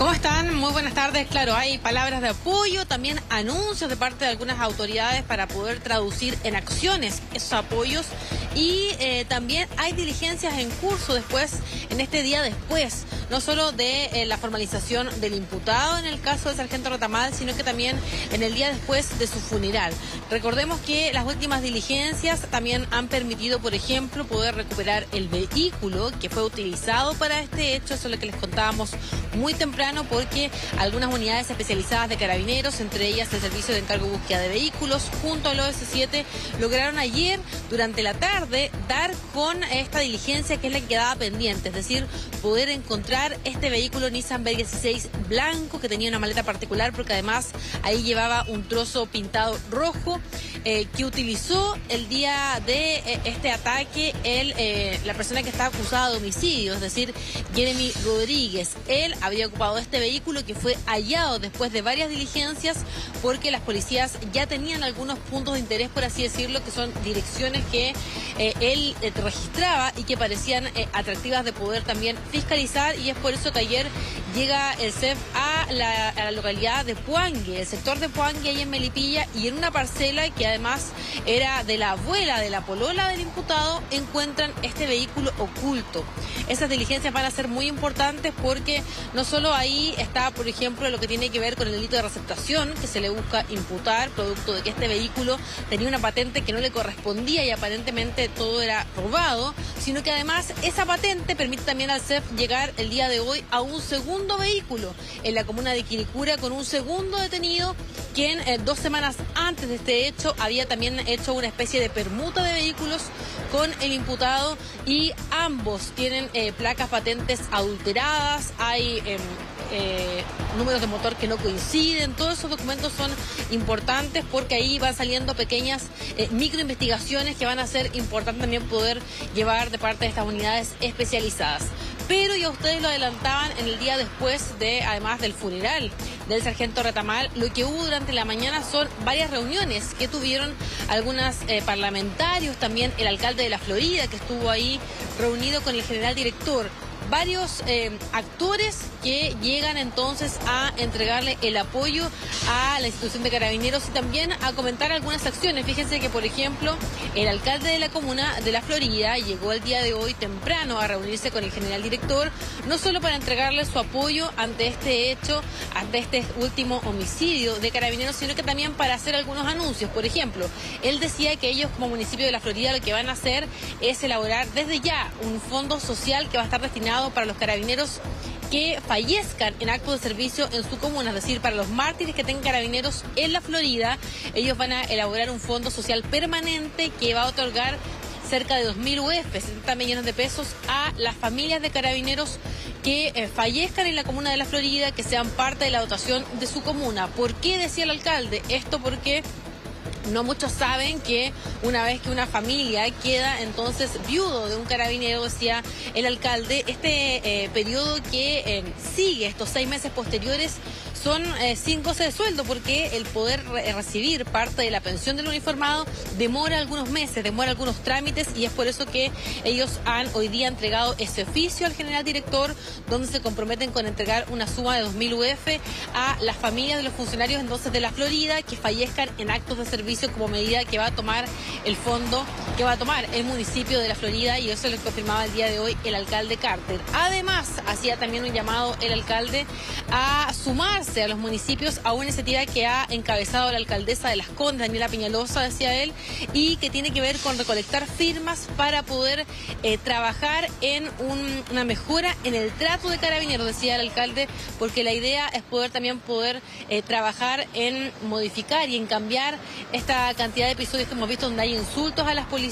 ¿Cómo están? Muy buenas tardes. Claro, hay palabras de apoyo, también anuncios de parte de algunas autoridades para poder traducir en acciones esos apoyos y eh, también hay diligencias en curso después, en este día después, no solo de eh, la formalización del imputado en el caso del sargento Rotamal, sino que también en el día después de su funeral. Recordemos que las últimas diligencias también han permitido, por ejemplo, poder recuperar el vehículo que fue utilizado para este hecho, eso es lo que les contábamos muy temprano, porque algunas unidades especializadas de carabineros, entre ellas el Servicio de Encargo y Búsqueda de Vehículos, junto al OS7, lograron ayer, durante la tarde, de dar con esta diligencia que es la que quedaba pendiente, es decir, poder encontrar este vehículo Nissan B16 blanco que tenía una maleta particular porque además ahí llevaba un trozo pintado rojo eh, que utilizó el día de eh, este ataque el, eh, la persona que está acusada de homicidio, es decir, Jeremy Rodríguez. Él había ocupado este vehículo que fue hallado después de varias diligencias porque las policías ya tenían algunos puntos de interés, por así decirlo, que son direcciones que eh, él eh, registraba y que parecían eh, atractivas de poder también fiscalizar. Y es por eso que ayer llega el CEF a la, localidad de Puangue, el sector de Puangue ahí en Melipilla y en una parcela que además era de la abuela de la polola del imputado encuentran este vehículo oculto. Esas diligencias van a ser muy importantes porque no solo ahí está, por ejemplo, lo que tiene que ver con el delito de receptación que se le busca imputar producto de que este vehículo tenía una patente que no le correspondía y aparentemente todo era robado, sino que además esa patente permite también al CEF llegar el día de hoy a un segundo vehículo en la comuna de Quilicura con un segundo detenido quien eh, dos semanas antes de este hecho había también hecho una especie de permuta de vehículos con el imputado y ambos tienen eh, placas patentes adulteradas, hay em, eh, números de motor que no coinciden, todos esos documentos son importantes porque ahí van saliendo pequeñas eh, microinvestigaciones que van a ser importantes también poder llevar de parte de estas unidades especializadas. Pero ya ustedes lo adelantaban en el día después de, además del funeral del sargento Retamal, lo que hubo durante la mañana son varias reuniones que tuvieron algunos eh, parlamentarios, también el alcalde de la Florida que estuvo ahí reunido con el general director varios eh, actores que llegan entonces a entregarle el apoyo a la institución de carabineros y también a comentar algunas acciones. Fíjense que, por ejemplo, el alcalde de la comuna de La Florida llegó el día de hoy temprano a reunirse con el general director, no solo para entregarle su apoyo ante este hecho, ante este último homicidio de carabineros, sino que también para hacer algunos anuncios. Por ejemplo, él decía que ellos como municipio de La Florida lo que van a hacer es elaborar desde ya un fondo social que va a estar destinado para los carabineros que fallezcan en acto de servicio en su comuna, es decir, para los mártires que tengan carabineros en la Florida, ellos van a elaborar un fondo social permanente que va a otorgar cerca de 2.000 UF, 70 millones de pesos, a las familias de carabineros que eh, fallezcan en la comuna de la Florida, que sean parte de la dotación de su comuna. ¿Por qué decía el alcalde? Esto porque no muchos saben que una vez que una familia queda entonces viudo de un carabinero, decía el alcalde, este eh, periodo que eh, sigue estos seis meses posteriores son eh, sin goce de sueldo porque el poder recibir parte de la pensión del uniformado demora algunos meses, demora algunos trámites y es por eso que ellos han hoy día entregado ese oficio al general director donde se comprometen con entregar una suma de 2.000 UF a las familias de los funcionarios entonces de la Florida que fallezcan en actos de servicio como medida que va a tomar el fondo que va a tomar el municipio de la Florida y eso lo confirmaba el día de hoy el alcalde Carter. Además, hacía también un llamado el alcalde a sumarse a los municipios a una iniciativa que ha encabezado la alcaldesa de Las Condes, Daniela Piñalosa, decía él, y que tiene que ver con recolectar firmas para poder eh, trabajar en una mejora en el trato de carabineros, decía el alcalde, porque la idea es poder también poder eh, trabajar en modificar y en cambiar esta cantidad de episodios que hemos visto donde hay insultos a las policías,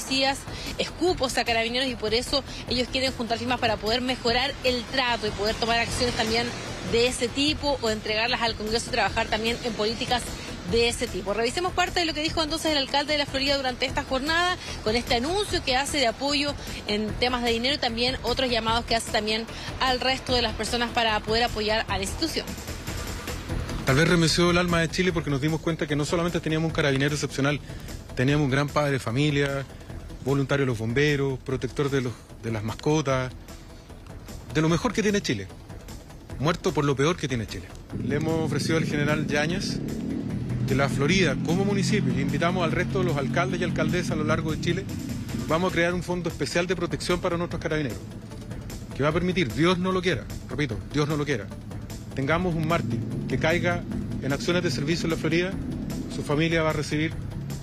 escupos a carabineros y por eso ellos quieren juntar firmas para poder mejorar el trato y poder tomar acciones también de ese tipo o entregarlas al Congreso y trabajar también en políticas de ese tipo. Revisemos parte de lo que dijo entonces el alcalde de la Florida durante esta jornada con este anuncio que hace de apoyo en temas de dinero y también otros llamados que hace también al resto de las personas para poder apoyar a la institución. Tal vez remeció el alma de Chile porque nos dimos cuenta que no solamente teníamos un carabinero excepcional, teníamos un gran padre de familia, voluntario de los bomberos, protector de, los, de las mascotas, de lo mejor que tiene Chile. Muerto por lo peor que tiene Chile. Le hemos ofrecido al general Yáñez que la Florida, como municipio, y invitamos al resto de los alcaldes y alcaldesas a lo largo de Chile, vamos a crear un fondo especial de protección para nuestros carabineros, que va a permitir, Dios no lo quiera, repito, Dios no lo quiera, tengamos un mártir que caiga en acciones de servicio en la Florida, su familia va a recibir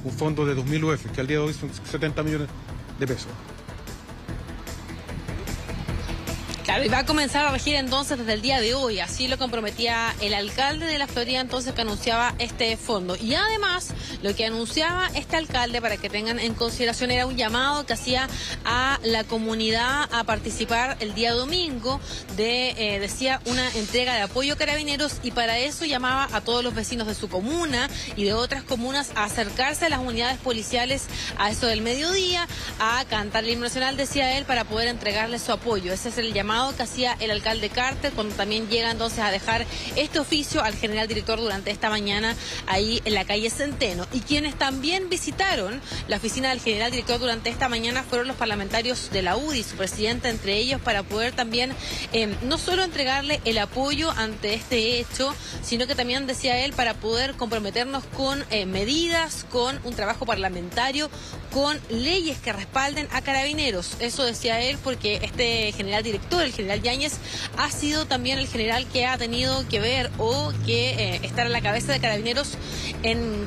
un fondo de 2.000 UF, que al día de hoy son 70 millones de pesos. Y va a comenzar a regir entonces desde el día de hoy, así lo comprometía el alcalde de la Florida entonces que anunciaba este fondo. Y además, lo que anunciaba este alcalde, para que tengan en consideración, era un llamado que hacía a la comunidad a participar el día domingo de, eh, decía, una entrega de apoyo a carabineros y para eso llamaba a todos los vecinos de su comuna y de otras comunas a acercarse a las unidades policiales a eso del mediodía, a cantar el himno nacional, decía él, para poder entregarle su apoyo. Ese es el llamado que hacía el alcalde Carter cuando también llega entonces a dejar este oficio al general director durante esta mañana ahí en la calle Centeno. Y quienes también visitaron la oficina del general director durante esta mañana fueron los parlamentarios de la UDI, su presidenta entre ellos, para poder también eh, no solo entregarle el apoyo ante este hecho, sino que también decía él para poder comprometernos con eh, medidas, con un trabajo parlamentario, con leyes que respalden a carabineros. Eso decía él porque este general director el general Yáñez ha sido también el general que ha tenido que ver o que eh, estar a la cabeza de carabineros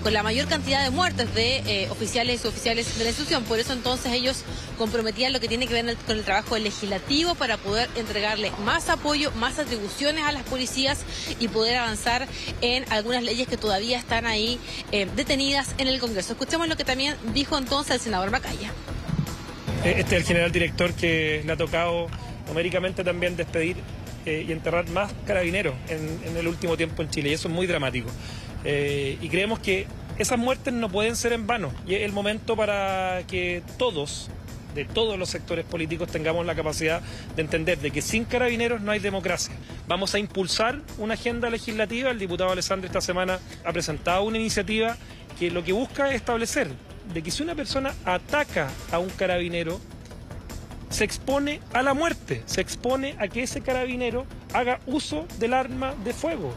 con la mayor cantidad de muertes de eh, oficiales y oficiales de la institución. Por eso entonces ellos comprometían lo que tiene que ver con el trabajo legislativo para poder entregarle más apoyo, más atribuciones a las policías y poder avanzar en algunas leyes que todavía están ahí eh, detenidas en el Congreso. Escuchemos lo que también dijo entonces el senador Macaya. Este es el general director que le ha tocado numéricamente también despedir eh, y enterrar más carabineros en, el último tiempo en Chile, y eso es muy dramático. Eh, y creemos que esas muertes no pueden ser en vano, y es el momento para que todos, de todos los sectores políticos, tengamos la capacidad de entender de que sin carabineros no hay democracia. Vamos a impulsar una agenda legislativa, el diputado Alessandro esta semana ha presentado una iniciativa que lo que busca es establecer de que si una persona ataca a un carabinero, se expone a la muerte, se expone a que ese carabinero haga uso del arma de fuego.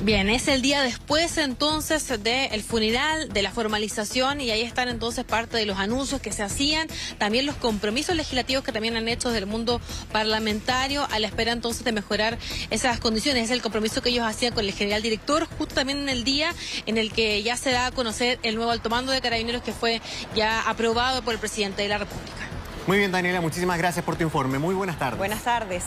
Bien, es el día después entonces del funeral, de la formalización y ahí están entonces parte de los anuncios que se hacían, también los compromisos legislativos que también han hecho desde el mundo parlamentario a la espera entonces de mejorar esas condiciones. Es el compromiso que ellos hacían con el general director, justo también en el día en el que ya se da a conocer el nuevo alto mando de carabineros que fue ya aprobado por el presidente de la República. Muy bien, Daniela, muchísimas gracias por tu informe. Muy buenas tardes. Buenas tardes.